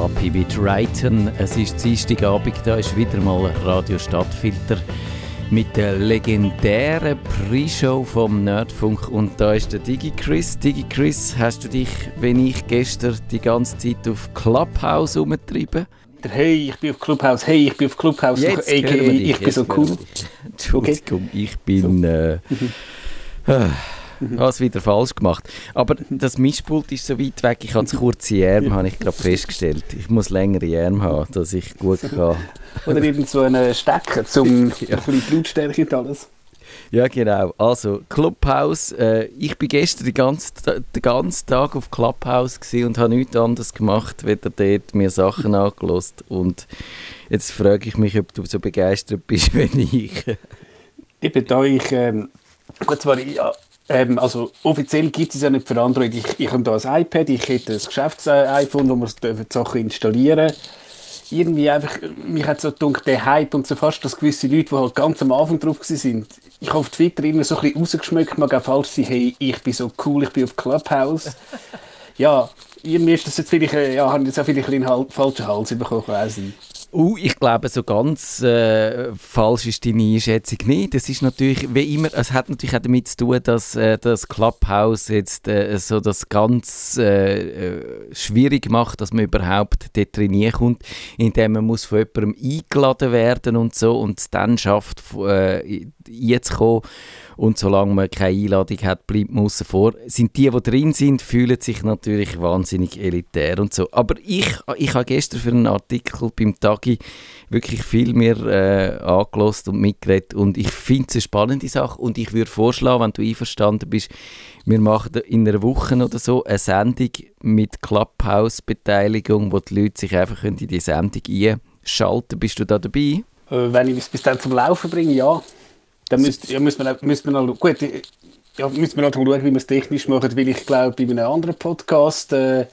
Tokapi mit Reiten. Es ist Dienstagabend, da ist wieder mal Radio Stadtfilter mit der legendären Pre-Show vom Nerdfunk und da ist der Digi Chris. Digi Chris, hast du dich, wenn ich gestern die ganze Zeit auf Clubhouse umgetrieben? Hey, ich bin auf Clubhouse. Hey, ich bin auf Clubhouse. Jetzt hey, wir dich, ich bin so cool. Entschuldigung, ich bin. Äh, habe es wieder falsch gemacht. Aber das Mischpult ist so weit weg, ich habe zu kurze Arme, habe ich gerade festgestellt. Ich muss längere Arme haben, dass ich gut kann. Oder irgend so einen Stecker zum ja. ein bisschen Blutstärke und alles. Ja, genau. Also, Clubhouse. Äh, ich bin gestern den ganzen, den ganzen Tag auf Clubhouse und habe nichts anderes gemacht, weder dort mir Sachen angelost. Und jetzt frage ich mich, ob du so begeistert bist wie ich. ich bin da, ich, ähm, gut, zwar, ja, ähm, also offiziell gibt es ja nicht für Android. Ich, ich habe da ein iPad, ich hätte ein Geschäfts-iPhone, wo man die Sachen installieren irgendwie einfach, mich hat so gedacht, der Hype und so fast, dass gewisse Leute, die halt ganz am Anfang drauf sind, ich habe auf Twitter immer so ein bisschen rausgeschmückt, mag auch falsch sein, hey, ich bin so cool, ich bin auf Clubhouse. ja, irgendwie ist das jetzt vielleicht, äh, ja, haben jetzt auch vielleicht einen falschen Hals bekommen, weiß ich. Uh, ich glaube, so ganz äh, falsch ist deine Einschätzung nicht. Das ist natürlich, wie immer, es hat natürlich auch damit zu tun, dass äh, das Clubhouse jetzt äh, so das ganz äh, äh, schwierig macht, dass man überhaupt dort trainieren kommt, indem man muss von jemandem eingeladen werden und so und es dann schafft, äh, kommen und solange man keine Einladung hat, bleibt man außen vor. Sind die, die drin sind, fühlen sich natürlich wahnsinnig elitär und so. Aber ich, ich habe gestern für einen Artikel beim Tagi wirklich viel mehr äh, angelost und mitgeredet und ich finde es eine spannende Sache und ich würde vorschlagen, wenn du einverstanden bist, wir machen in einer Woche oder so eine Sendung mit Clubhouse-Beteiligung, wo die Leute sich einfach in die Sendung einschalten können. Bist du da dabei? Äh, wenn ich es bis dann zum Laufen bringe, ja. Dann müsste, ja, müsste man, müsste man noch, gut, ja, müsste man schauen, wie man es technisch macht, weil ich glaube, bei einem anderen Podcast äh,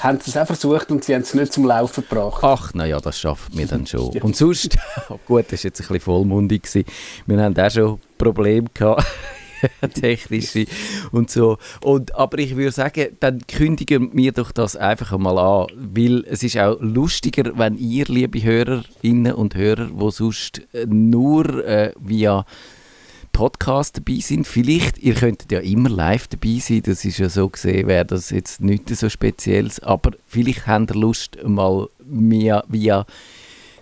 haben sie es auch versucht und sie haben es nicht zum Laufen gebracht. Ach, naja, das schaffen wir dann schon. Und sonst, gut, das war jetzt ein bisschen vollmundig. Gewesen. Wir haben auch schon Probleme gehabt. technische und so. Und, aber ich würde sagen, dann kündigen wir doch das einfach einmal an, weil es ist auch lustiger, wenn ihr, liebe Hörerinnen und Hörer, wo sonst nur äh, via Podcast dabei sind. Vielleicht, ihr könntet ja immer live dabei sein, das ist ja so gesehen, wäre das jetzt nichts so Spezielles, aber vielleicht habt ihr Lust, mal via, via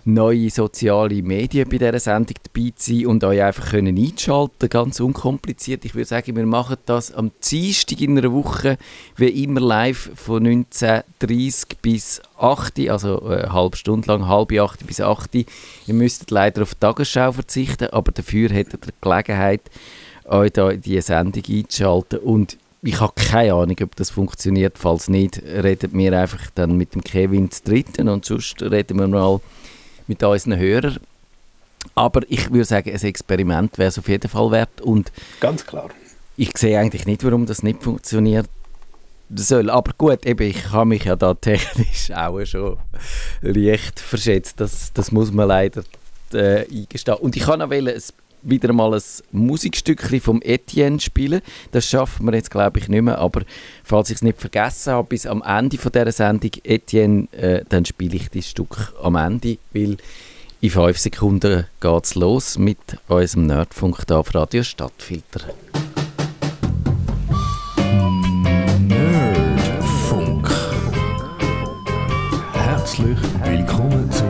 neue soziale Medien bei dieser Sendung dabei zu sein und euch einfach können einschalten ganz unkompliziert. Ich würde sagen, wir machen das am Dienstag in einer Woche, wie immer live von 19.30 bis 8, also eine halbe Stunde lang, halbe 8 bis 8. Ihr müsstet leider auf die Tagesschau verzichten, aber dafür hättet ihr die Gelegenheit, euch da in diese Sendung einzuschalten und ich habe keine Ahnung, ob das funktioniert. Falls nicht, redet wir einfach dann mit dem Kevin zu dritten und sonst reden wir mal mit unseren Hörern. Aber ich würde sagen, ein Experiment wäre es auf jeden Fall wert. Und Ganz klar. Ich sehe eigentlich nicht, warum das nicht funktioniert soll. Aber gut, eben, ich habe mich ja da technisch auch schon leicht verschätzt. Das, das muss man leider äh, eingestehen. Und ich kann noch wollen, wieder mal ein Musikstückchen vom Etienne spielen. Das schaffen wir jetzt, glaube ich, nicht mehr. Aber falls ich es nicht vergessen habe, bis am Ende von dieser Sendung, Etienne, äh, dann spiele ich das Stück am Ende, weil in fünf Sekunden geht es los mit unserem Nerdfunk da auf Radio Stadtfilter. Nerdfunk. Herzlich willkommen zum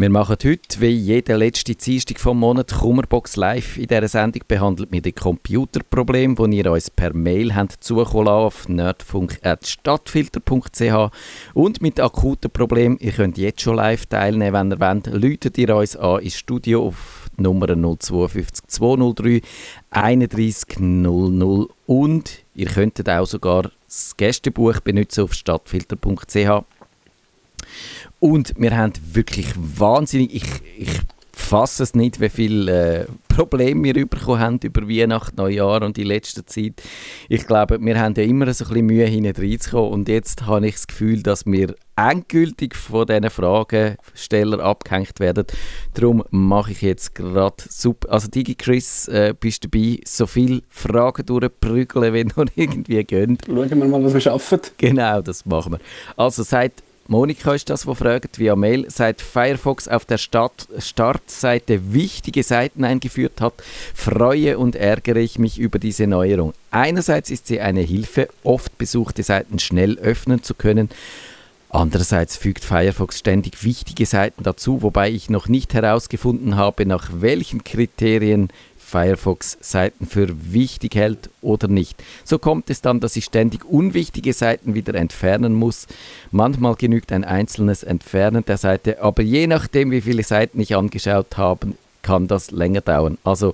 Wir machen heute, wie jede letzte Dienstag vom Monat, Kummerbox live. In dieser Sendung behandelt wir die Computerprobleme, die ihr uns per Mail habt zukommen auf nerdfunk.stadtfilter.ch und mit akuten Problemen, ihr könnt jetzt schon live teilnehmen, wenn ihr wollt, läutet ihr uns an ins Studio auf Nummer 052 203 31 00 und ihr könntet auch sogar das Gästebuch benutzen auf stadtfilter.ch und wir haben wirklich wahnsinnig, ich, ich fasse es nicht, wie viele äh, Probleme wir bekommen haben über Weihnachten, Neujahr und die letzte Zeit. Ich glaube, wir haben ja immer so ein bisschen Mühe, hinten reinzukommen und jetzt habe ich das Gefühl, dass wir endgültig von diesen Fragenstellern abgehängt werden. Darum mache ich jetzt gerade super. Also Digi Chris, äh, bist du dabei, so viele Fragen durchprügeln, wenn noch irgendwie gehen. Schauen wir mal, was wir schaffen. Genau, das machen wir. Also seit Monika ist das, wo fragt via Mail, seit Firefox auf der Start Startseite wichtige Seiten eingeführt hat, freue und ärgere ich mich über diese Neuerung. Einerseits ist sie eine Hilfe, oft besuchte Seiten schnell öffnen zu können. Andererseits fügt Firefox ständig wichtige Seiten dazu, wobei ich noch nicht herausgefunden habe, nach welchen Kriterien Firefox Seiten für wichtig hält oder nicht. So kommt es dann, dass ich ständig unwichtige Seiten wieder entfernen muss. Manchmal genügt ein einzelnes Entfernen der Seite, aber je nachdem, wie viele Seiten ich angeschaut habe, kann das länger dauern. Also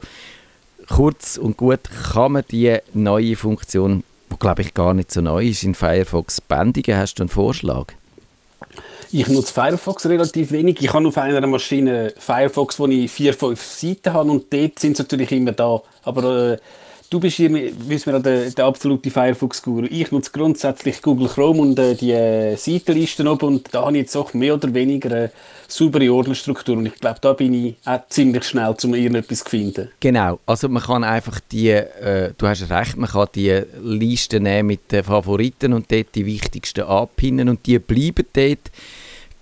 kurz und gut kann man die neue Funktion, die glaube ich gar nicht so neu ist, in Firefox bändigen. Hast du einen Vorschlag? Ich nutze Firefox relativ wenig. Ich habe auf einer Maschine Firefox, wo ich vier, fünf Seiten habe und dort sind sie natürlich immer da. Aber äh, du bist hier, wissen wir, der, der absolute Firefox-Guru. Ich nutze grundsätzlich Google Chrome und äh, die äh, Seitenlisten oben und da habe ich jetzt auch mehr oder weniger eine saubere Ordnerstruktur und ich glaube, da bin ich auch ziemlich schnell, um irgendetwas zu finden. Genau, also man kann einfach die, äh, du hast recht, man kann die Liste nehmen mit den Favoriten und dort die wichtigsten abpinnen und die bleiben dort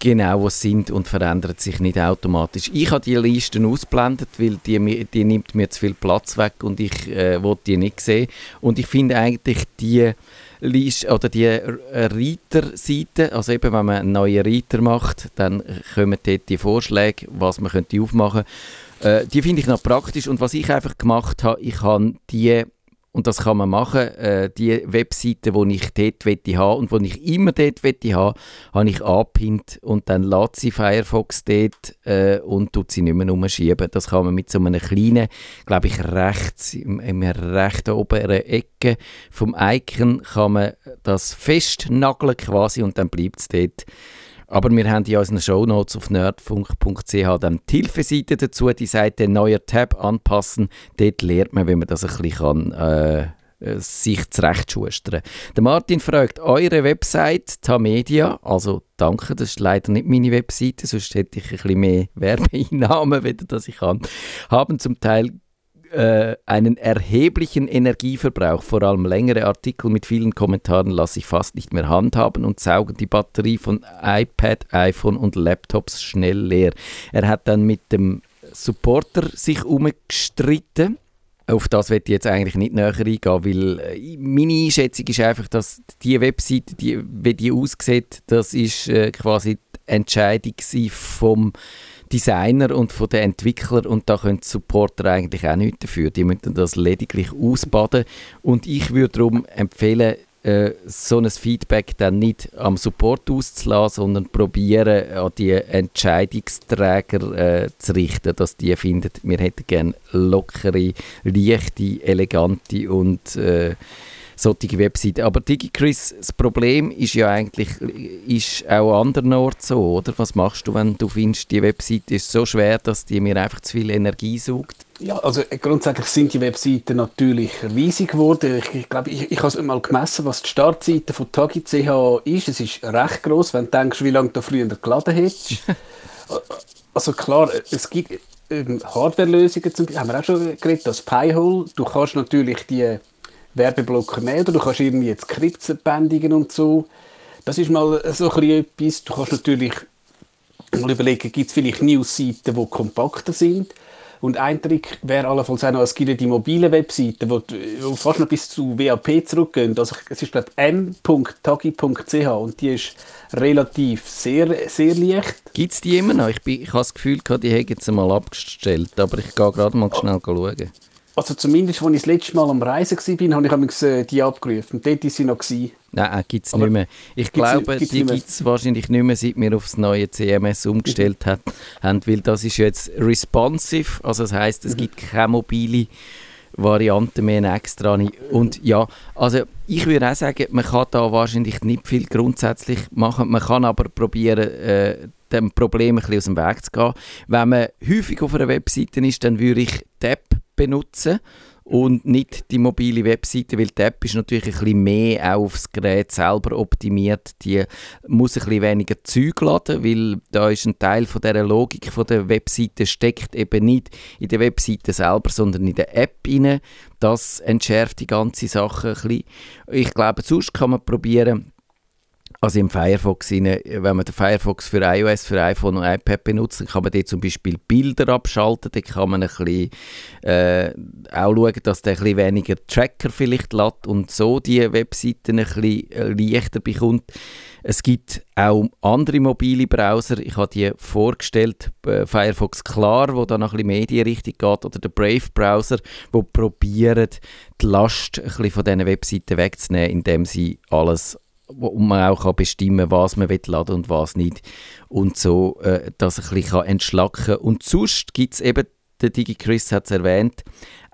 genau, was sind und verändert sich nicht automatisch. Ich habe die Listen ausblendet, weil die, die nimmt mir zu viel Platz weg und ich äh, wollte die nicht sehen. Und ich finde eigentlich die Liste oder die Reiter-Seite, also eben wenn man einen neuen Reiter macht, dann kommen dort die Vorschläge, was man könnte aufmachen. Äh, die finde ich noch praktisch und was ich einfach gemacht habe, ich habe die und das kann man machen. Äh, die Webseite, die ich dort wette haben und die ich immer dort wette haben, habe ich angepinnt und dann lädt sie Firefox dort äh, und tut sie nicht mehr umschieben. Das kann man mit so einem kleinen, glaube ich, rechts, im, im rechten oberen Ecke vom Icon kann man das festnageln quasi und dann bleibt es dort. Aber wir haben in unseren Shownotes auf nerdfunk.ch dann die Hilfeseite dazu, die Seite neuer Tab anpassen. Dort lernt man, wie man das ein bisschen kann, äh, äh sich zurechtschustern. Der Martin fragt, eure Website Tamedia, also danke, das ist leider nicht meine Webseite, sonst hätte ich ein bisschen mehr Werbeeinnahmen, wenn das ich kann, haben zum Teil äh, einen erheblichen Energieverbrauch. Vor allem längere Artikel mit vielen Kommentaren lasse ich fast nicht mehr handhaben und saugen die Batterie von iPad, iPhone und Laptops schnell leer. Er hat dann mit dem Supporter sich umgestritten. Auf das wird ich jetzt eigentlich nicht näher eingehen, weil äh, meine Einschätzung ist einfach, dass die Webseite, die, wie die aussieht, das ist äh, quasi die Entscheidung vom Designer und von den Entwicklern und da können Supporter eigentlich auch nichts dafür. Die müssen das lediglich ausbaden und ich würde darum empfehlen, äh, so ein Feedback dann nicht am Support auszulassen, sondern probieren, an die Entscheidungsträger äh, zu richten, dass die finden, wir hätten gerne lockere, leichte, elegante und äh, solche Webseiten. Aber DigiChris, das Problem ist ja eigentlich ist auch andernorts so, oder? Was machst du, wenn du findest, die Webseite ist so schwer, dass die mir einfach zu viel Energie sucht? Ja, also äh, grundsätzlich sind die Webseiten natürlich riesig geworden. Ich, ich glaube, ich, ich habe mal gemessen, was die Startseite von Tagi.ch ist. Es ist recht groß, wenn du denkst, wie lange du früher geladen hättest. also klar, es gibt ähm, Hardware-Lösungen, haben wir auch schon geredet, das Pi-Hole. Du kannst natürlich die Werbeblocker oder du kannst irgendwie jetzt Skripts bändigen und so. Das ist mal so etwas. Du kannst natürlich mal überlegen, gibt es vielleicht News-Seiten, die kompakter sind. Und ein Trick wäre allenfalls auch noch, es gibt die mobile Webseiten, die fast noch bis zu WAP zurückgehen. Also es ist glaube m.tagi.ch und die ist relativ sehr, sehr leicht. Gibt es die immer noch? Ich, ich habe das Gefühl, die hätten sie mal abgestellt, aber ich gehe gerade mal schnell schauen. Also zumindest, als ich das letzte Mal am Reisen war, habe ich äh, die abgerufen. Und dort war sie noch. Gewesen. Nein, äh, gibt es nicht mehr. Ich gibt's, glaube, gibt's die gibt es wahrscheinlich nicht mehr, seit wir aufs neue CMS umgestellt mhm. haben, weil das ist jetzt responsive, also das heisst, es mhm. gibt keine mobile Variante mehr extra. Und ja, also ich würde auch sagen, man kann da wahrscheinlich nicht viel grundsätzlich machen. Man kann aber probieren, äh, dem Problem ein bisschen aus dem Weg zu gehen. Wenn man häufig auf einer Webseite ist, dann würde ich die App benutzen und nicht die mobile Webseite, weil die App ist natürlich ein bisschen mehr auch aufs Gerät selber optimiert. Die muss ein bisschen weniger Zeug laden, weil da ist ein Teil von der Logik von der Webseite steckt eben nicht in der Webseite selber, sondern in der App inne. Das entschärft die ganze Sache ein bisschen. Ich glaube, sonst kann man probieren also im Firefox, wenn man den Firefox für iOS, für iPhone und iPad benutzt, dann kann man dort zum Beispiel Bilder abschalten, dann kann man ein bisschen, äh, auch schauen, dass der ein bisschen weniger Tracker vielleicht lädt und so die Webseiten ein bisschen äh, leichter bekommt. Es gibt auch andere mobile Browser. Ich habe die vorgestellt, äh, Firefox Klar, wo dann noch ein bisschen Medienrichtung geht, oder der Brave Browser, wo probieren, die Last ein bisschen von diesen Webseiten wegzunehmen, indem sie alles wo man auch kann bestimmen kann, was man laden und was nicht. Und so, äh, dass ein bisschen entschlacken kann. Und sonst gibt es eben, der DigiChris hat es erwähnt,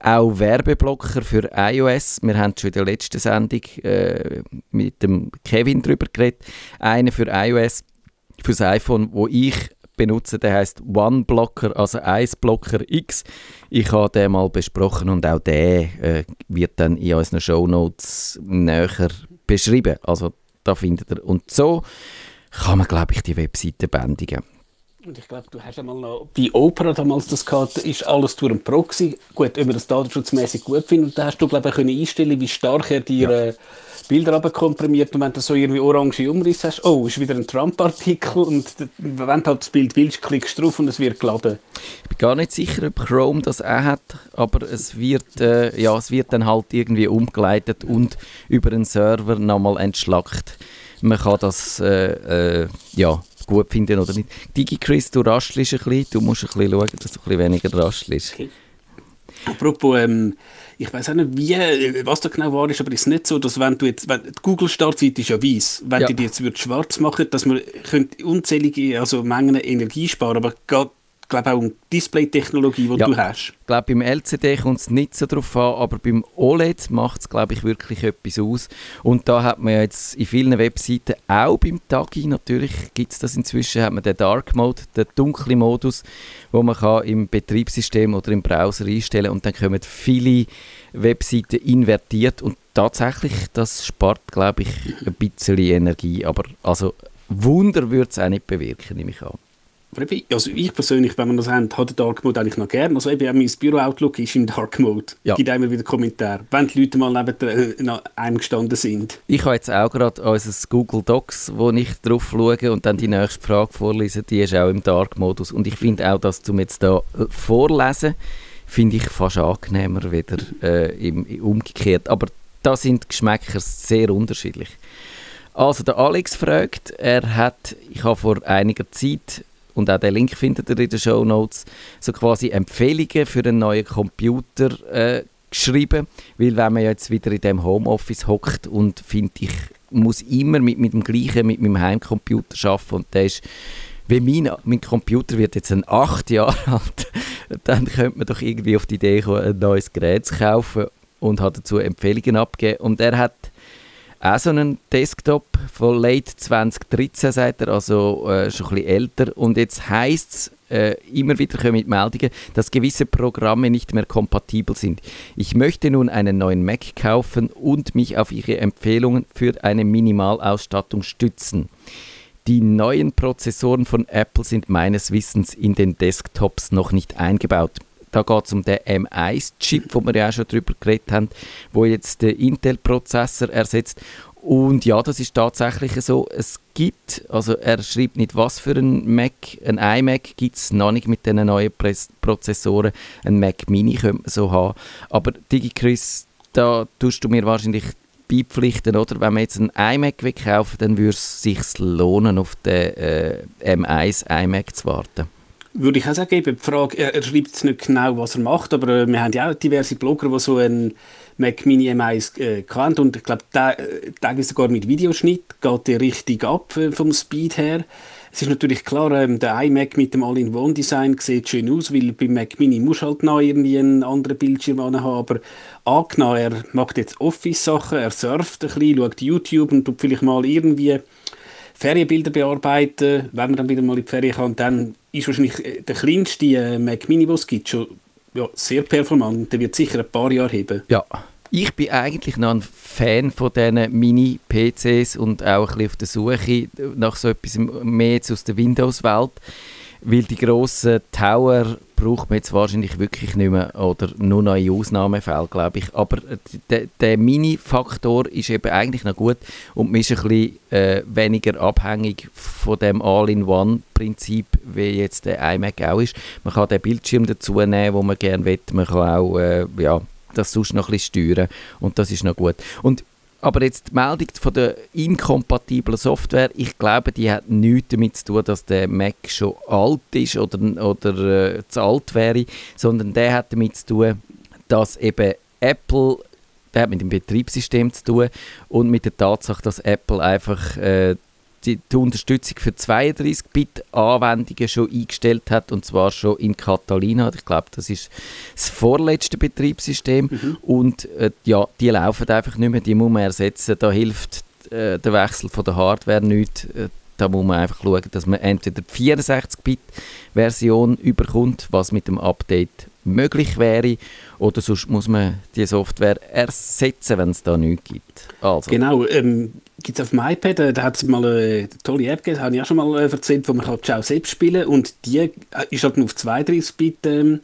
auch Werbeblocker für iOS. Wir haben schon in der letzten Sendung äh, mit dem Kevin darüber geredet. Einen für iOS, für das iPhone, wo ich benutze, der heißt OneBlocker, also Iceblocker X. Ich habe den mal besprochen und auch der äh, wird dann in unseren Show Notes näher beschrieben. Also da findet ihr. Und so kann man, glaube ich, die Webseite bändigen. Und ich glaube, du hast einmal noch bei Opera damals das gehabt, ist alles durch einen Proxy. Gut, ob man das datenschutzmäßig gut findet. Und da hast du, glaube ich, können einstellen, wie stark er dir ja. äh, Bilder abkomprimiert. Und wenn du so irgendwie orange Umrisse hast, oh, ist wieder ein Trump-Artikel. Und wenn du halt das Bild willst, klickst du drauf und es wird geladen. Ich bin gar nicht sicher, ob Chrome das auch hat, aber es wird, äh, ja, es wird dann halt irgendwie umgeleitet und über einen Server nochmal entschlackt. Man kann das, äh, äh, ja, gut finden oder nicht. DigiChris, du raschelst ein bisschen, du musst ein bisschen schauen, dass du ein bisschen weniger raschelst. Okay. Apropos, ähm, ich weiß auch nicht, wie, was da genau war, ist, aber es ist nicht so, dass wenn du jetzt, wenn, die Google-Startseite ist ja weiß, wenn ja. die jetzt schwarz machen dass man könnte unzählige, also Mengen Energie sparen, aber geht glaube auch um Display-Technologie, die ja. du hast. Ich glaube, beim LCD kommt es nicht so drauf an, aber beim OLED macht es, glaube ich, wirklich etwas aus. Und da hat man ja jetzt in vielen Webseiten, auch beim Tagi natürlich, gibt es das inzwischen, hat man den Dark Mode, den dunklen Modus, wo man kann im Betriebssystem oder im Browser einstellen und dann kommen viele Webseiten invertiert und tatsächlich, das spart, glaube ich, ein bisschen Energie, aber also Wunder würde es auch nicht bewirken, nehme ich an also ich persönlich, wenn man das hat, hat den Dark Mode eigentlich noch gerne. Also eben, mein Büro-Outlook ist im Dark Mode. Ja. Gibt immer wieder Kommentare, wenn die Leute mal neben äh, einem gestanden sind. Ich habe jetzt auch gerade unser Google Docs, wo ich drauf schaue und dann die nächste Frage vorlese, die ist auch im Dark-Modus. Und ich finde auch, dass zum jetzt da äh, vorlesen, finde ich fast angenehmer wieder äh, im, umgekehrt. Aber da sind Geschmäcker sehr unterschiedlich. Also der Alex fragt, er hat, ich habe vor einiger Zeit und auch den Link findet ihr in den Show Notes, so quasi Empfehlungen für einen neuen Computer äh, geschrieben, weil wenn man jetzt wieder in dem Homeoffice hockt und finde ich, muss immer mit, mit dem gleichen, mit meinem Heimcomputer arbeiten und der ist wie mein, mein Computer wird jetzt ein acht Jahre alt, dann könnte man doch irgendwie auf die Idee kommen, ein neues Gerät zu kaufen und hat dazu Empfehlungen abgegeben. Und er hat auch so einen Desktop von late 2013, sagt er, also äh, schon ein bisschen älter. Und jetzt heisst es, äh, immer wieder kommen Meldungen, dass gewisse Programme nicht mehr kompatibel sind. Ich möchte nun einen neuen Mac kaufen und mich auf Ihre Empfehlungen für eine Minimalausstattung stützen. Die neuen Prozessoren von Apple sind meines Wissens in den Desktops noch nicht eingebaut. Da geht es um den M1-Chip, wo wir ja auch schon darüber geredet haben, wo jetzt den Intel-Prozessor ersetzt. Und ja, das ist tatsächlich so. Es gibt, also er schreibt nicht, was für ein Mac, ein iMac gibt es noch nicht mit diesen neuen Prozessoren. Ein Mac Mini könnte man so haben. Aber DigiChris, da tust du mir wahrscheinlich beipflichten, oder? Wenn man jetzt einen iMac kaufen dann würde es sich lohnen, auf den äh, M1 iMac zu warten würde ich auch sagen, die Frage, er, er schreibt nicht genau, was er macht, aber äh, wir haben ja auch diverse Blogger, die so einen Mac Mini M1 äh, kennt und ich glaube, der, äh, der sogar mit Videoschnitt, geht der richtig ab äh, vom Speed her. Es ist natürlich klar, ähm, der iMac mit dem All-in-One-Design sieht schön aus, weil beim Mac Mini muss halt noch irgendwie einen anderen Bildschirm haben, aber angenommen, er macht jetzt Office-Sachen, er surft ein bisschen, schaut YouTube und tut vielleicht mal irgendwie Ferienbilder bearbeiten, wenn man dann wieder mal in die Ferien kann. Dann ist wahrscheinlich äh, der kleinste äh, Mac Mini, den es gibt, schon ja, sehr performant. Der wird sicher ein paar Jahre heben. Ja, ich bin eigentlich noch ein Fan von diesen Mini-PCs und auch ein bisschen auf der Suche nach so etwas mehr aus der Windows-Welt. Weil die grossen Tower braucht man jetzt wahrscheinlich wirklich nicht mehr oder nur noch in Ausnahmefällen, glaube ich. Aber der, Mini-Faktor ist eben eigentlich noch gut und man ist ein bisschen äh, weniger abhängig von dem All-in-One-Prinzip, wie jetzt der iMac auch ist. Man kann den Bildschirm dazu nehmen, wo man gerne will. Man kann auch äh, ja, das sonst noch ein bisschen steuern und das ist noch gut. Und aber jetzt die Meldung von der inkompatiblen Software, ich glaube, die hat nichts damit zu tun, dass der Mac schon alt ist oder, oder äh, zu alt wäre, sondern der hat damit zu tun, dass eben Apple, der hat mit dem Betriebssystem zu tun und mit der Tatsache, dass Apple einfach äh, die, die Unterstützung für 32-Bit-Anwendungen schon eingestellt hat und zwar schon in Catalina. Ich glaube, das ist das vorletzte Betriebssystem mhm. und äh, ja, die laufen einfach nicht mehr, die muss man ersetzen. Da hilft äh, der Wechsel von der Hardware nicht. Äh, da muss man einfach schauen, dass man entweder die 64-Bit-Version überkommt, was mit dem Update möglich wäre, oder sonst muss man die Software ersetzen, wenn es da nichts gibt. Also. Genau, ähm, gibt es auf dem iPad, äh, da hat es mal eine tolle App gegeben, habe ich auch schon mal äh, erzählt, wo man kann Ciao selbst spielen und die äh, ist halt nur auf 32-Bit ähm,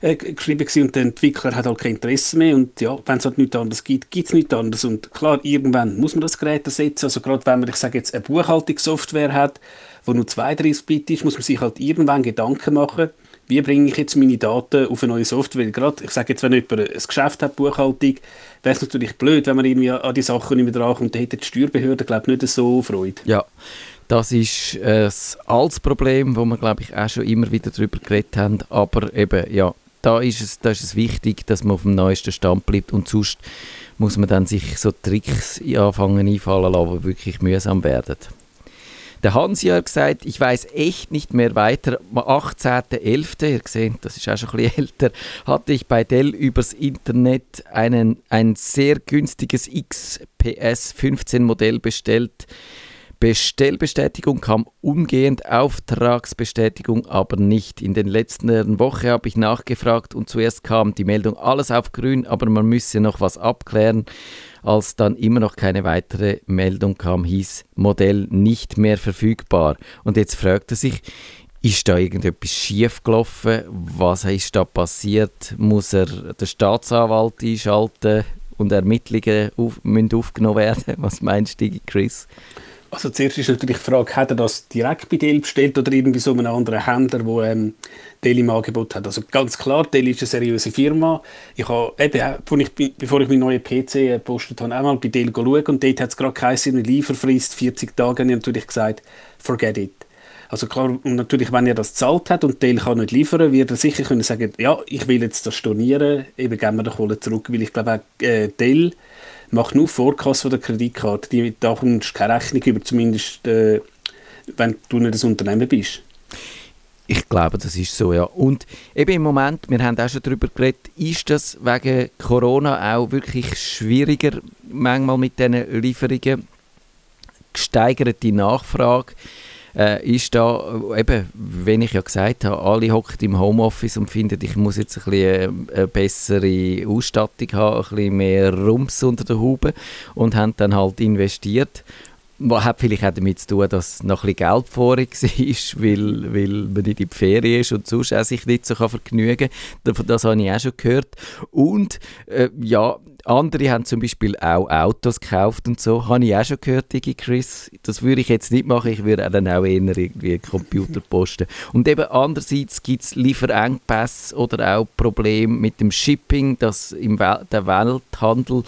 äh, geschrieben gewesen und der Entwickler hat halt kein Interesse mehr und ja, wenn es halt nichts anderes gibt, gibt es nichts anderes und klar, irgendwann muss man das Gerät ersetzen, also gerade wenn man, ich sage jetzt, eine Buchhaltungssoftware hat, wo nur 32-Bit ist, muss man sich halt irgendwann Gedanken machen, wie bringe ich jetzt meine Daten auf eine neue Software? Gerade, ich sage jetzt, wenn jemand ein Geschäft hat, Buchhaltung, wäre es natürlich blöd, wenn man irgendwie an die Sachen nicht mehr drankommt. Da hätte die Steuerbehörde, glaube ich, nicht so Freude. Ja, das ist ein altes Problem, wo wir, glaube ich, auch schon immer wieder darüber geredet haben. Aber eben, ja, da ist es, da ist es wichtig, dass man auf dem neuesten Stand bleibt und sonst muss man dann sich so Tricks anfangen einfallen lassen, die wirklich mühsam werden. Der Hansi hat gesagt, ich weiß echt nicht mehr weiter. Am 18.11., ihr seht, das ist auch schon ein bisschen älter, hatte ich bei Dell übers Internet einen, ein sehr günstiges XPS 15 Modell bestellt. Bestellbestätigung kam umgehend, Auftragsbestätigung aber nicht. In den letzten Woche habe ich nachgefragt und zuerst kam die Meldung alles auf grün, aber man müsse noch was abklären. Als dann immer noch keine weitere Meldung kam, hieß Modell nicht mehr verfügbar. Und jetzt fragt er sich, ist da irgendetwas schief gelaufen? Was ist da passiert? Muss er den Staatsanwalt einschalten und Ermittlungen auf, müssen aufgenommen werden? Was meinst du, Chris? Also zuerst ist natürlich die Frage, hat er das direkt bei Dell bestellt oder irgendwie so einem anderen Händler, der ähm, Dell im Angebot hat? Also ganz klar, Dell ist eine seriöse Firma. Ich habe eben, bevor ich, bevor ich meinen neuen PC gepostet habe, einmal bei Dell geschaut und dort hat es gerade keine Lieferfrist, 40 Tage, und ich habe natürlich gesagt, forget it. Also klar, und natürlich, wenn er das zahlt hat und Dell kann nicht liefern, wird er sicher können sagen, ja, ich will jetzt das stornieren, eben geben wir den Kohle zurück, weil ich glaube auch äh, Dell macht nur Vorkasse von der Kreditkarte. Die, da kommst keine Rechnung über, zumindest äh, wenn du nicht das Unternehmen bist. Ich glaube, das ist so, ja. Und eben im Moment, wir haben auch schon darüber geredet, ist das wegen Corona auch wirklich schwieriger, manchmal mit diesen Lieferungen, gesteigerte Nachfrage äh, ist da, eben, wenn ich ja gesagt habe, alle hocken im Homeoffice und finden, ich muss jetzt ein bisschen äh, eine bessere Ausstattung haben, ein bisschen mehr Rums unter der Haube und haben dann halt investiert hat vielleicht auch damit zu tun, dass noch ein bisschen Geld vorig war, weil, weil man nicht in die Ferien ist und sonst auch sich nicht so vergnügen kann. Das habe ich auch schon gehört. Und äh, ja, andere haben zum Beispiel auch Autos gekauft und so. Habe ich auch schon gehört, Digi Chris. Das würde ich jetzt nicht machen. Ich würde dann auch eher irgendwie Computer posten. Und eben andererseits gibt es Lieferengpässe oder auch Probleme mit dem Shipping, dass im Wel der Welthandel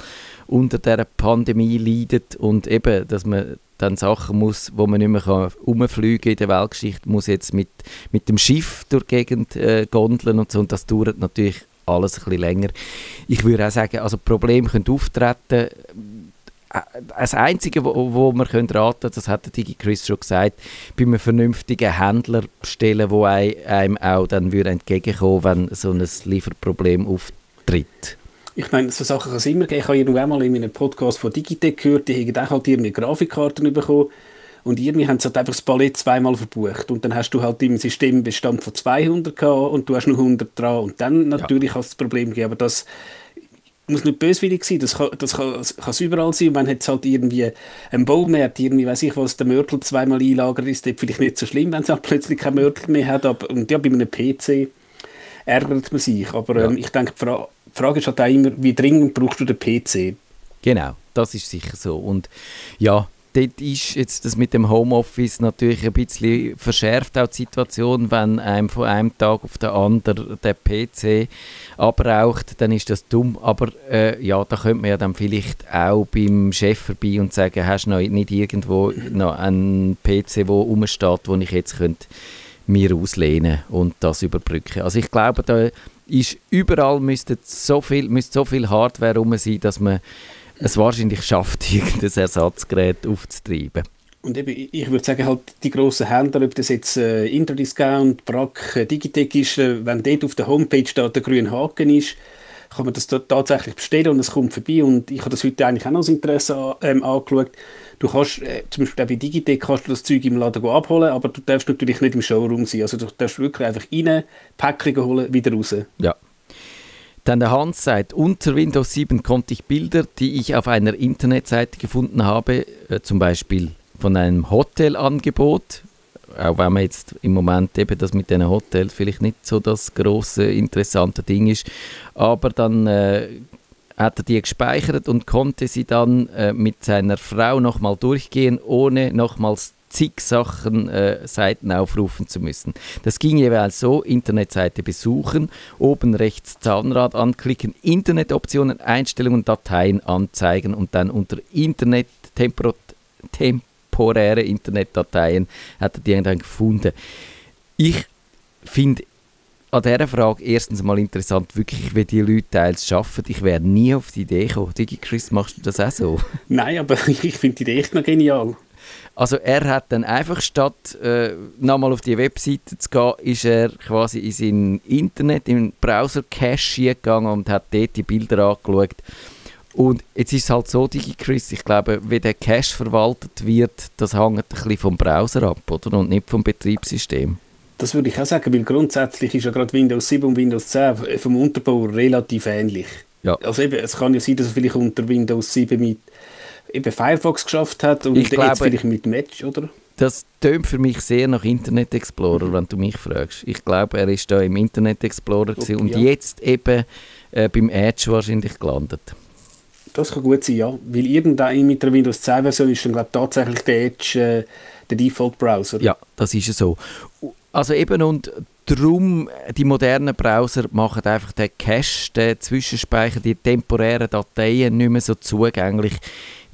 unter der Pandemie leidet und eben, dass man dann Sachen muss, wo man nicht mehr kann in der Weltgeschichte, muss jetzt mit, mit dem Schiff durch die Gegend äh, gondeln und so und das dauert natürlich alles ein bisschen länger. Ich würde auch sagen, also Probleme können auftreten. Das Einzige, wo, wo man raten können, das hat der Digi schon gesagt, bei einem vernünftigen Händler bestellen, wo einem auch dann würde entgegenkommen, wenn so ein Lieferproblem auftritt. Ich meine, so Sachen kann es immer geben. Ich habe irgendwann mal in einem Podcast von Digitec gehört, die haben auch halt ihre Grafikkarten bekommen Und irgendwie haben sie halt einfach das Ballett zweimal verbucht. Und dann hast du halt im Systembestand von 200 gehabt und du hast noch 100 dran. Und dann natürlich ja. hast du das Problem gegeben. Aber das muss nicht böswillig sein, das kann, das kann, das kann es überall sein. Und wenn jetzt halt irgendwie ein Baumarkt, irgendwie, weiß ich was, der Mörtel zweimal einlagert, ist das vielleicht nicht so schlimm, wenn es halt plötzlich kein Mörtel mehr hat. Aber, und ja, bei einem PC ärgert man sich. Aber ja. ähm, ich denke, die, Fra die Frage ist halt auch immer, wie dringend brauchst du den PC? Genau, das ist sicher so. Und ja, dort ist jetzt das mit dem Homeoffice natürlich ein bisschen verschärft auch die Situation, wenn einem von einem Tag auf den anderen der PC abraucht, dann ist das dumm. Aber äh, ja, da könnte man ja dann vielleicht auch beim Chef vorbei und sagen, hast du noch nicht irgendwo noch einen PC, der rumsteht, wo ich jetzt könnte mir auslehnen und das überbrücken. Also ich glaube, da ist überall müsste so viel, müsste so viel Hardware rum sein, dass man es wahrscheinlich schafft, irgendein Ersatzgerät aufzutreiben. Und eben, ich würde sagen, halt die grossen Händler, ob das jetzt äh, Interdiscount, Brack, äh, Digitec ist, äh, wenn dort auf der Homepage da der grüne Haken ist, kann man das dort tatsächlich bestellen und es kommt vorbei. Und ich habe das heute eigentlich auch noch aus Interesse ähm, angeschaut. Du kannst, äh, zum Beispiel bei Digitec kannst du das Zeug im Laden abholen, aber du darfst natürlich nicht im Showroom sein. Also du darfst wirklich einfach rein, Päckchen holen, wieder raus. Ja, dann der Hans sagt, unter Windows 7 konnte ich Bilder, die ich auf einer Internetseite gefunden habe, äh, zum Beispiel von einem Hotelangebot, auch wenn man jetzt im Moment eben das mit den Hotels vielleicht nicht so das große interessante Ding ist, aber dann äh, hat er die gespeichert und konnte sie dann äh, mit seiner Frau nochmal durchgehen, ohne nochmals zig Sachen äh, Seiten aufrufen zu müssen. Das ging jeweils so, Internetseite besuchen, oben rechts Zahnrad anklicken, Internetoptionen, Einstellungen, Dateien anzeigen und dann unter Internet temporäre Internetdateien hat er die dann gefunden. Ich finde an dieser Frage erstens mal interessant, wirklich, wie die Leute teils arbeiten. Ich wäre nie auf die Idee gekommen. Digi Chris, machst du das auch so? Nein, aber ich finde die Idee echt noch genial. Also er hat dann einfach statt äh, nochmal auf die Webseite zu gehen, ist er quasi in sein Internet, im Browser-Cache gegangen und hat dort die Bilder angeschaut. Und jetzt ist es halt so, DigiChris, ich glaube, wie der Cache verwaltet wird, das hängt ein bisschen vom Browser ab, oder? Und nicht vom Betriebssystem. Das würde ich auch sagen, weil grundsätzlich ist ja gerade Windows 7 und Windows 10 vom Unterbau relativ ähnlich. Ja. Also eben, es kann ja sein, dass er vielleicht unter Windows 7 mit eben Firefox geschafft hat und ich glaube, jetzt vielleicht mit Match, oder? Das tönt für mich sehr nach Internet Explorer, wenn du mich fragst. Ich glaube, er ist da im Internet Explorer okay, und ja. jetzt eben äh, beim Edge wahrscheinlich gelandet. Das kann gut sein, ja. Weil irgendein mit der Windows 10 Version ist dann glaube tatsächlich der Edge äh, der Default Browser. Ja, das ist so. Also eben und Darum, die modernen Browser machen einfach den Cache, den Zwischenspeicher, die temporären Dateien nicht mehr so zugänglich,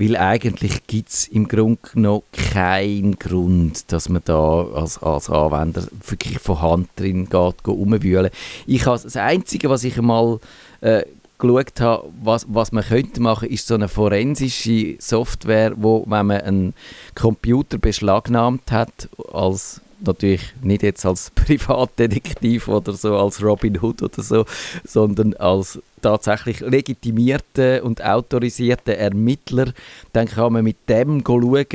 weil eigentlich gibt es im Grunde noch keinen Grund, dass man da als, als Anwender wirklich von Hand drin geht, umwühlen. Ich has, das Einzige, was ich einmal äh, geschaut habe, was, was man könnte machen, ist so eine forensische Software, wo, wenn man einen Computer beschlagnahmt hat, als natürlich nicht jetzt als Privatdetektiv oder so, als Robin Hood oder so, sondern als tatsächlich legitimierte und autorisierte Ermittler, dann kann man mit dem schauen,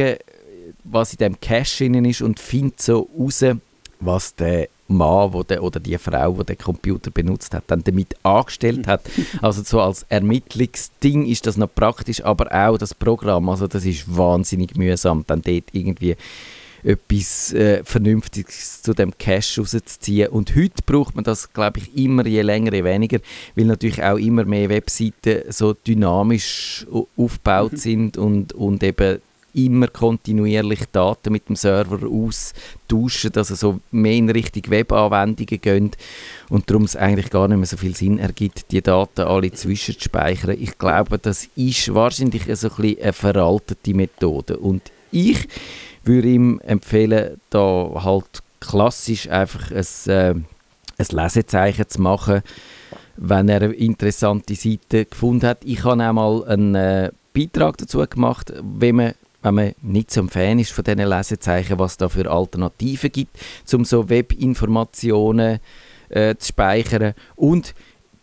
was in dem Cache ist und findet so raus, was der Mann wo der, oder die Frau, die den Computer benutzt hat, dann damit angestellt hat. Also so als Ermittlungsding ist das noch praktisch, aber auch das Programm, also das ist wahnsinnig mühsam, dann dort irgendwie etwas äh, Vernünftiges zu dem Cache rauszuziehen. Und heute braucht man das, glaube ich, immer je länger, je weniger, weil natürlich auch immer mehr Webseiten so dynamisch aufgebaut mhm. sind und, und eben immer kontinuierlich Daten mit dem Server austauschen, dass es so mehr in Richtung Webanwendungen gehen und darum es eigentlich gar nicht mehr so viel Sinn ergibt, die Daten alle zwischenzuspeichern. Ich glaube, das ist wahrscheinlich so ein bisschen eine veraltete Methode und ich würde ihm empfehlen, da halt klassisch einfach ein, äh, ein Lesezeichen zu machen, wenn er eine interessante Seite gefunden hat. Ich habe auch mal einen äh, Beitrag dazu gemacht, wenn man wenn man nicht so ein Fan ist von diesen Lesezeichen, was da für Alternativen gibt, um so Webinformationen äh, zu speichern. Und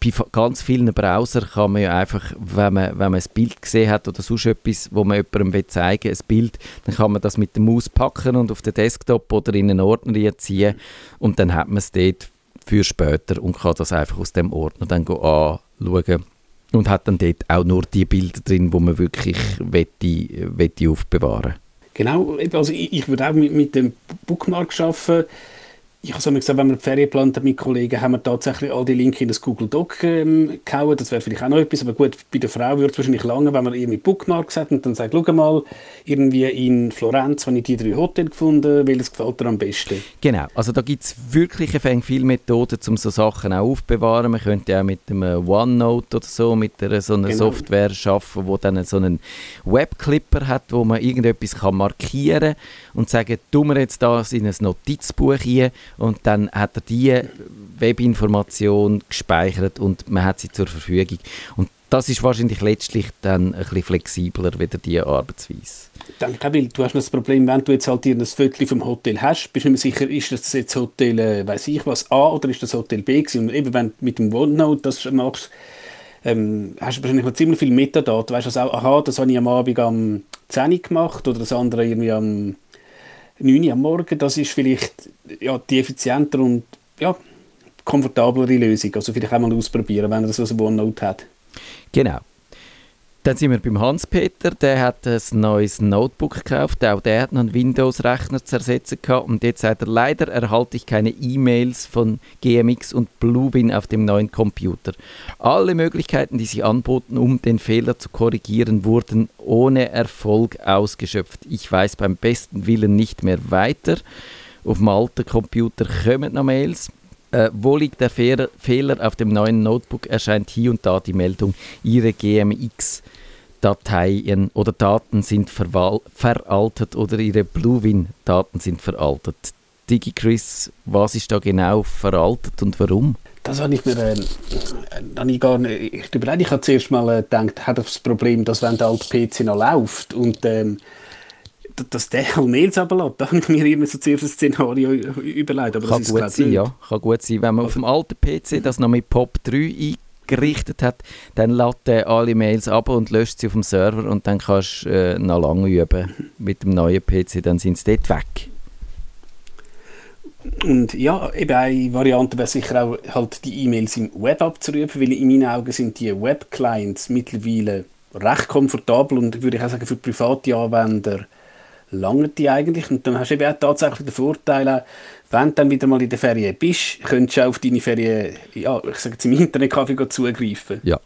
bei ganz vielen Browsern kann man ja einfach, wenn man, wenn man ein Bild gesehen hat oder sonst etwas, wo man jemandem zeigen will, ein Bild, dann kann man das mit der Maus packen und auf den Desktop oder in einen Ordner ziehen und dann hat man es dort für später und kann das einfach aus dem Ordner dann anschauen und hat dann dort auch nur die Bilder drin, wo man wirklich wette, wette aufbewahren. Genau, also ich, ich würde auch mit, mit dem Bookmark arbeiten ich habe gesagt, wenn wir die Ferien geplant haben mit Kollegen, haben wir tatsächlich all die Links in das Google Doc ähm, gehauen. Das wäre vielleicht auch noch etwas, aber gut, bei der Frau würde es wahrscheinlich lange, wenn man irgendwie Bookmarks hat und dann sagt, schau mal, irgendwie in Florenz habe ich die drei Hotels gefunden, welches gefällt dir am besten? Genau, also da gibt es wirklich viele Methoden, um so Sachen auch aufzubewahren. Man könnte auch mit einem OneNote oder so, mit einer, so einer genau. Software arbeiten, wo dann so einen Webclipper hat, wo man irgendetwas kann markieren kann und sagen, tun wir jetzt das in ein Notizbuch hier und dann hat er diese Webinformation gespeichert und man hat sie zur Verfügung. Und das ist wahrscheinlich letztlich dann ein bisschen flexibler wieder diese Arbeitsweise. Dann, weil du hast das Problem, wenn du jetzt halt ein Viertel vom Hotel hast, bist du nicht mehr sicher, ist das jetzt Hotel, äh, weiß ich was, A oder ist das Hotel B gewesen? Und eben, wenn du mit dem OneNote das machst, ähm, hast du wahrscheinlich noch ziemlich viel Metadaten. Weißt du, also, aha, das habe ich am Abend am 10 Uhr gemacht oder das andere irgendwie am 9 Uhr am Morgen, das ist vielleicht ja, die effizienter und ja, komfortablere Lösung. Also vielleicht auch mal ausprobieren, wenn er so ein OneNote hat. Genau. Dann sind wir beim Hans-Peter, der hat ein neues Notebook gekauft, auch der hat einen Windows-Rechner zu ersetzen gehabt und jetzt sagt er, leider erhalte ich keine E-Mails von GMX und Bluewin auf dem neuen Computer. Alle Möglichkeiten, die sie anboten, um den Fehler zu korrigieren, wurden ohne Erfolg ausgeschöpft. Ich weiß beim besten Willen nicht mehr weiter. Auf dem alten Computer kommen noch Mails. Äh, wo liegt der Fehler, Fehler? Auf dem neuen Notebook erscheint hier und da die Meldung, Ihre GMX-Dateien oder Daten sind veraltet oder Ihre Bluewin-Daten sind veraltet. DigiChris, was ist da genau veraltet und warum? Das habe ich mir äh, ich gar nicht ich überlegt. Ich habe zuerst mal äh, gedacht, hat das Problem, dass wenn der alte PC noch läuft und ähm, dass der Mails runterlässt. Da habe ich mir immer so zuerst ein Szenario überlegt. Aber kann gut sein, ja. Kann gut sein. Wenn man auf dem alten PC das noch mit POP3 eingerichtet hat, dann lädt er alle Mails ab und löscht sie auf dem Server und dann kannst du äh, noch lange üben mit dem neuen PC, dann sind sie dort weg. Und ja, eben eine Variante wäre sicher auch, halt die E-Mails im Web abzurufen, weil in meinen Augen sind die Web-Clients mittlerweile recht komfortabel und würde ich auch sagen für private Anwender lange die eigentlich. Und dann hast du eben auch tatsächlich den Vorteil, wenn du dann wieder mal in der Ferien bist, könntest du auch auf deine Ferien, ja, ich sage jetzt im Internetcafé zugreifen. Ja.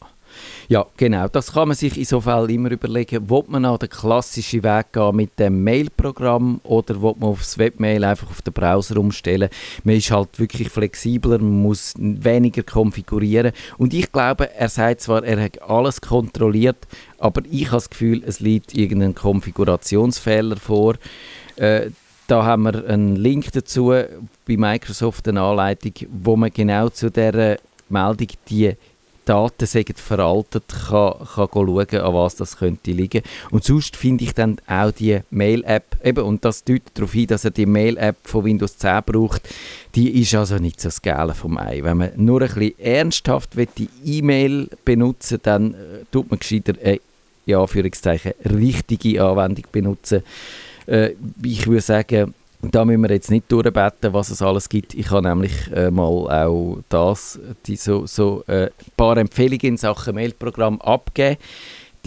Ja, genau. Das kann man sich in so Fall immer überlegen. Will man auch den klassischen Weg gehen mit dem Mail-Programm oder will man aufs Webmail einfach auf den Browser umstellen? Man ist halt wirklich flexibler, man muss weniger konfigurieren. Und ich glaube, er sagt zwar, er hat alles kontrolliert, aber ich habe das Gefühl, es liegt irgendein Konfigurationsfehler vor. Äh, da haben wir einen Link dazu bei Microsoft, eine Anleitung, wo man genau zu dieser Meldung die Daten sind veraltet, kann, kann schauen, an was das könnte liegen. Und sonst finde ich dann auch die Mail-App, eben, und das deutet darauf hin, dass er die Mail-App von Windows 10 braucht, die ist also nicht so das vom Ei. Wenn man nur ein bisschen ernsthaft die E-Mail benutzen dann äh, tut man gescheiter eine, ja, Anführungszeichen, richtige Anwendung benutzen. Äh, ich würde sagen, da müssen wir jetzt nicht durchbeten, was es alles gibt. Ich habe nämlich äh, mal auch das, die so, so äh, ein paar Empfehlungen in Sachen Mailprogramm abgegeben.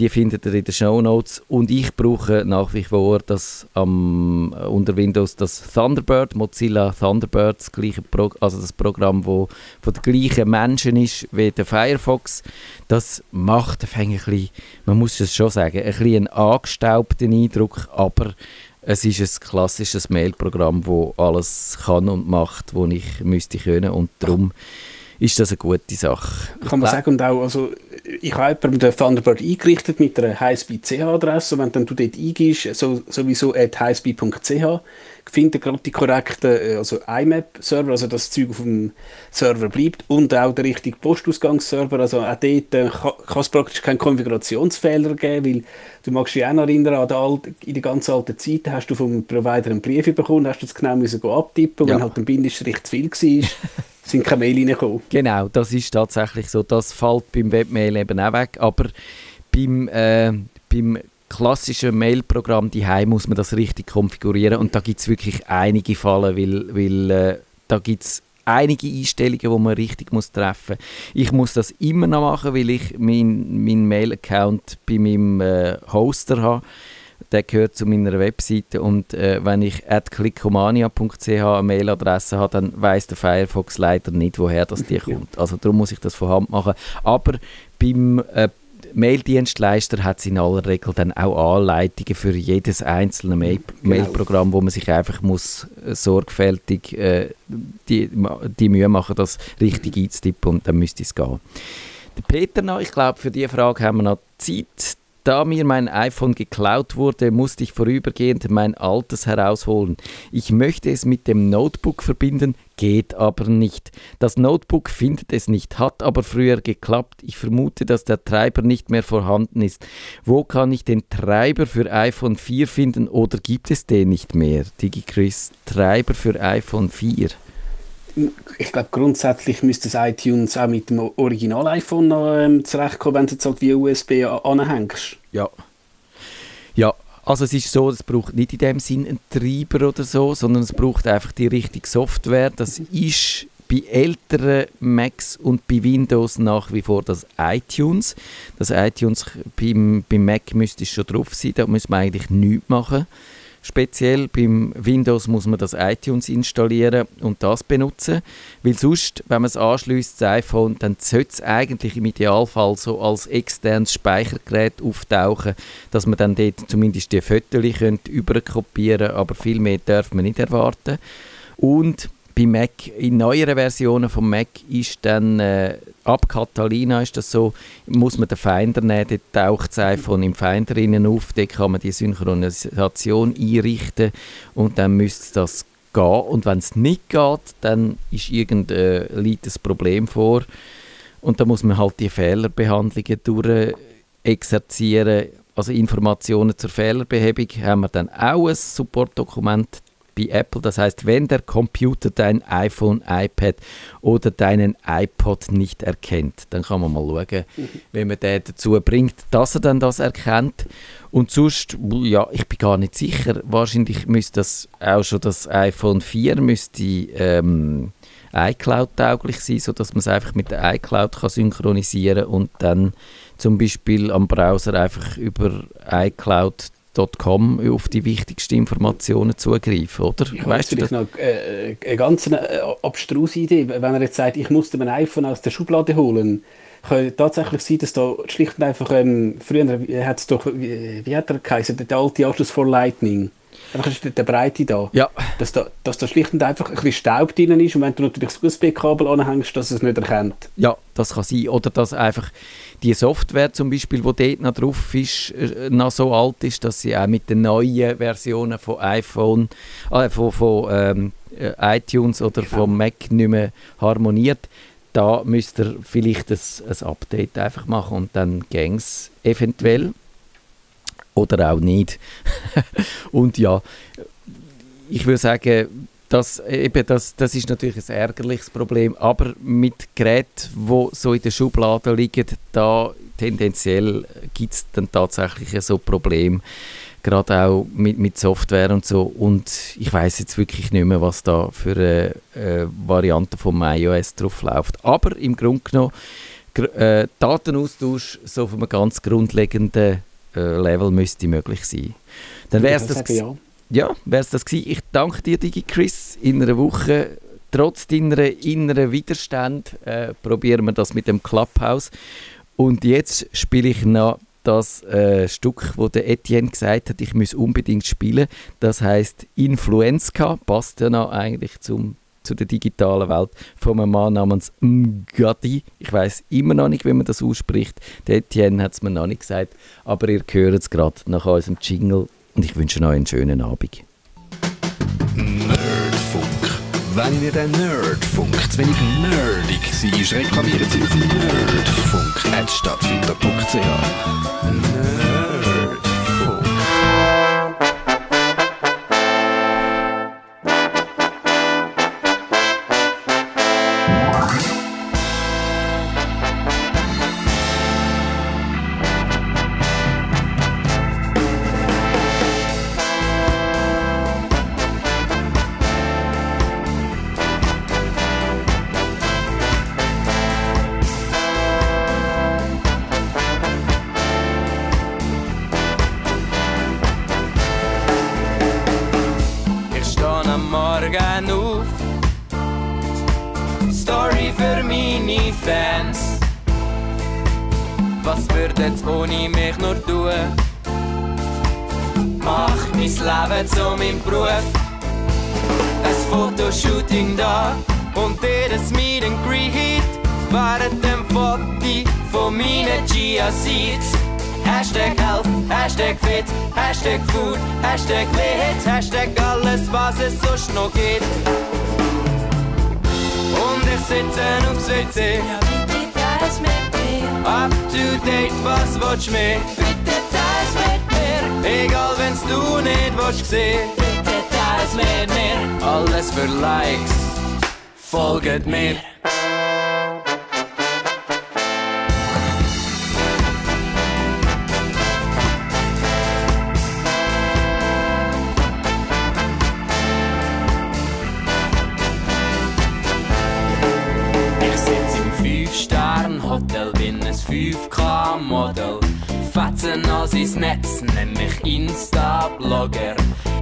Die findet ihr in den Show Notes. Und ich brauche nach wie vor das ähm, unter Windows das Thunderbird, Mozilla Thunderbird, das gleiche Pro also das Programm, wo von den gleichen Menschen ist wie der Firefox. Das macht ein bisschen, man muss es schon sagen, ein bisschen einen angestaubten Eindruck, aber es ist ein klassisches Mailprogramm, wo alles kann und macht, was ich müsste können und darum ist das eine gute Sache. Kann man sagen, und auch, also, ich habe jemanden den Thunderbird eingerichtet mit einer highspeed-ch-Adresse wenn dann du dort eingehst, so, sowieso at highspeed.ch, findet gerade die korrekten äh, also IMAP-Server, also das Zeug auf dem Server bleibt und auch der richtige Postausgangsserver, also auch dort äh, kann es praktisch keinen Konfigurationsfehler geben, weil du magst dich auch noch erinnern, an in der ganz alten Zeit hast du vom Provider einen Brief bekommen, hast du das genau müssen abtippen, ja. wenn halt ein Bindestrich zu viel war. sind keine Mail reingekommen. Genau, das ist tatsächlich so. Das fällt beim Webmail eben auch weg. Aber beim, äh, beim klassischen Mailprogramm die muss man das richtig konfigurieren und da gibt es wirklich einige Fallen, weil, weil äh, da gibt es einige Einstellungen, die man richtig muss treffen muss. Ich muss das immer noch machen, weil ich meinen mein Mail-Account bei meinem äh, Hoster habe. Der gehört zu meiner Webseite und äh, wenn ich at clickomania.ch eine Mailadresse habe, dann weiß der Firefox leider nicht, woher das die kommt. Also darum muss ich das von Hand machen. Aber beim äh, Maildienstleister hat in aller Regel dann auch Anleitungen für jedes einzelne Mail genau. Mailprogramm, wo man sich einfach muss äh, sorgfältig äh, die, die Mühe machen, das richtig einzutippen und dann müsste es gehen. Der Peter noch, ich glaube, für diese Frage haben wir noch Zeit. Da mir mein iPhone geklaut wurde, musste ich vorübergehend mein altes herausholen. Ich möchte es mit dem Notebook verbinden, geht aber nicht. Das Notebook findet es nicht, hat aber früher geklappt. Ich vermute, dass der Treiber nicht mehr vorhanden ist. Wo kann ich den Treiber für iPhone 4 finden oder gibt es den nicht mehr? DigiChris, Treiber für iPhone 4 ich glaube, grundsätzlich müsste das iTunes auch mit dem Original-iPhone noch ähm, zurechtkommen, wenn du jetzt halt wie USB anhängst. Ja. Ja, also es ist so, es braucht nicht in dem Sinn einen Treiber oder so, sondern es braucht einfach die richtige Software. Das ist bei älteren Macs und bei Windows nach wie vor das iTunes. Das iTunes beim, beim Mac müsste schon drauf sein, da muss man eigentlich nichts machen. Speziell beim Windows muss man das iTunes installieren und das benutzen, weil sonst, wenn man es anschließt, das iPhone, dann sollte es eigentlich im Idealfall so als externes Speichergerät auftauchen, dass man dann dort zumindest die Fotos überkopieren könnte, aber viel mehr darf man nicht erwarten. Und bei Mac, in neueren Versionen vom Mac ist dann äh, ab Catalina ist das so, muss man den Finder nehmen, dort taucht das iPhone im Finder innen auf, dort kann man die Synchronisation einrichten und dann müsste das gehen. Und wenn es nicht geht, dann ist irgend äh, liegt ein Problem vor. Und da muss man halt die Fehlerbehandlungen durch exerzieren also Informationen zur Fehlerbehebung haben wir dann auch ein Supportdokument bei Apple. Das heißt, wenn der Computer dein iPhone, iPad oder deinen iPod nicht erkennt, dann kann man mal schauen, mhm. wie man den dazu bringt, dass er dann das erkennt. Und sonst, ja, ich bin gar nicht sicher. Wahrscheinlich müsste das auch schon das iPhone 4 müsste ähm, iCloud-tauglich sein, sodass man es einfach mit der iCloud kann synchronisieren und dann zum Beispiel am Browser einfach über iCloud Com auf die wichtigsten Informationen zugreifen, oder? Ich weißt du das? noch äh, eine ganz äh, abstruse Idee. Wenn er jetzt sagt, ich musste mein iPhone aus der Schublade holen, kann tatsächlich sein, dass da schlicht und einfach, ähm, früher hat es doch, wie, wie hat er geheißen, der alte Anschluss vor Lightning. Einfach ist der Breite da. Ja. Dass, da. dass da schlicht und einfach ein bisschen Staub drin ist und wenn du natürlich das USB-Kabel anhängst, dass es nicht erkennt. Ja, das kann sein. Oder dass einfach die Software zum Beispiel, die dort noch drauf ist, äh, noch so alt ist, dass sie auch mit den neuen Versionen von iPhone, äh, von, von ähm, äh, iTunes oder genau. vom Mac nicht mehr harmoniert. Da müsst ihr vielleicht ein, ein Update einfach machen und dann ging es eventuell oder auch nicht. und ja, ich würde sagen, das, eben, das, das ist natürlich ein ärgerliches Problem, aber mit Geräten, die so in der Schublade liegen, da tendenziell gibt es dann tatsächlich so Probleme, gerade auch mit, mit Software und so. Und ich weiß jetzt wirklich nicht mehr, was da für eine, eine Variante vom iOS drauf läuft. Aber im Grunde genommen, äh, Datenaustausch so auf einem ganz grundlegenden äh, Level müsste möglich sein. Dann wäre es das, ja. Ja, wäre es das gewesen. Ich danke dir, Digi Chris, in einer Woche. Trotz deiner inneren Widerstand äh, probieren wir das mit dem Clubhouse. Und jetzt spiele ich noch das äh, Stück, wo der Etienne gesagt hat, ich muss unbedingt spielen. Das heißt Influenza, passt ja noch eigentlich zum, zu der digitalen Welt, von einem Mann namens Mgadi. Ich weiß immer noch nicht, wie man das ausspricht. Etienne hat es mir noch nicht gesagt, aber ihr hört es gerade nach unserem Jingle und ich wünsche euch einen schönen Abend. Nerdfunk. Wenn ihr den Nerdfunk zu wenig nerdig seid, reklamieren Sie auf nerdfunk.stadtfilter.ch Nerdfunk. Leben zu meinem Beruf. Ein Fotoshooting da und jedes Meet and Greet während dem Foto von meinen Gia-Seeds. Hashtag Health, Hashtag Fit, Hashtag Food, Hashtag Lit, Hashtag alles, was es sonst noch gibt. Und ich sitze aufs WC. Ja, bitte teils mit mir. Up to date, was willst du mehr? Egal, wenn's du nicht willst sehen. Bitte teils mit mir. Alles für Likes, folget mir. Fetzen als ins Netz, nenn mich Insta-Blogger.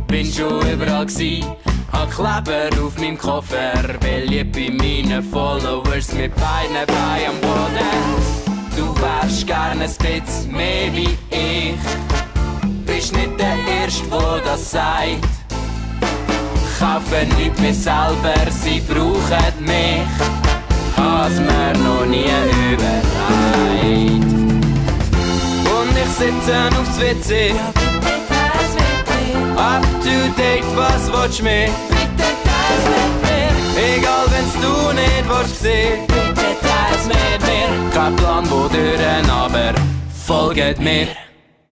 Bin schon überall gsi, hab Kleber auf meinem Koffer. Beliebt bei meinen Followers mit beiden Beinen am Boden. Du wärst gern ein bisschen mehr wie ich. Bist nicht der Erste, der das sagt. Kaufen nicht mehr selber, sie brauchen mich has mir noch nie überlegt. sitzen aufs WC. Up to date, was watch me? Egal wenn's du nicht willst sehen, bitte teils mit mir. Kein Plan, wo Türen, aber folget mir.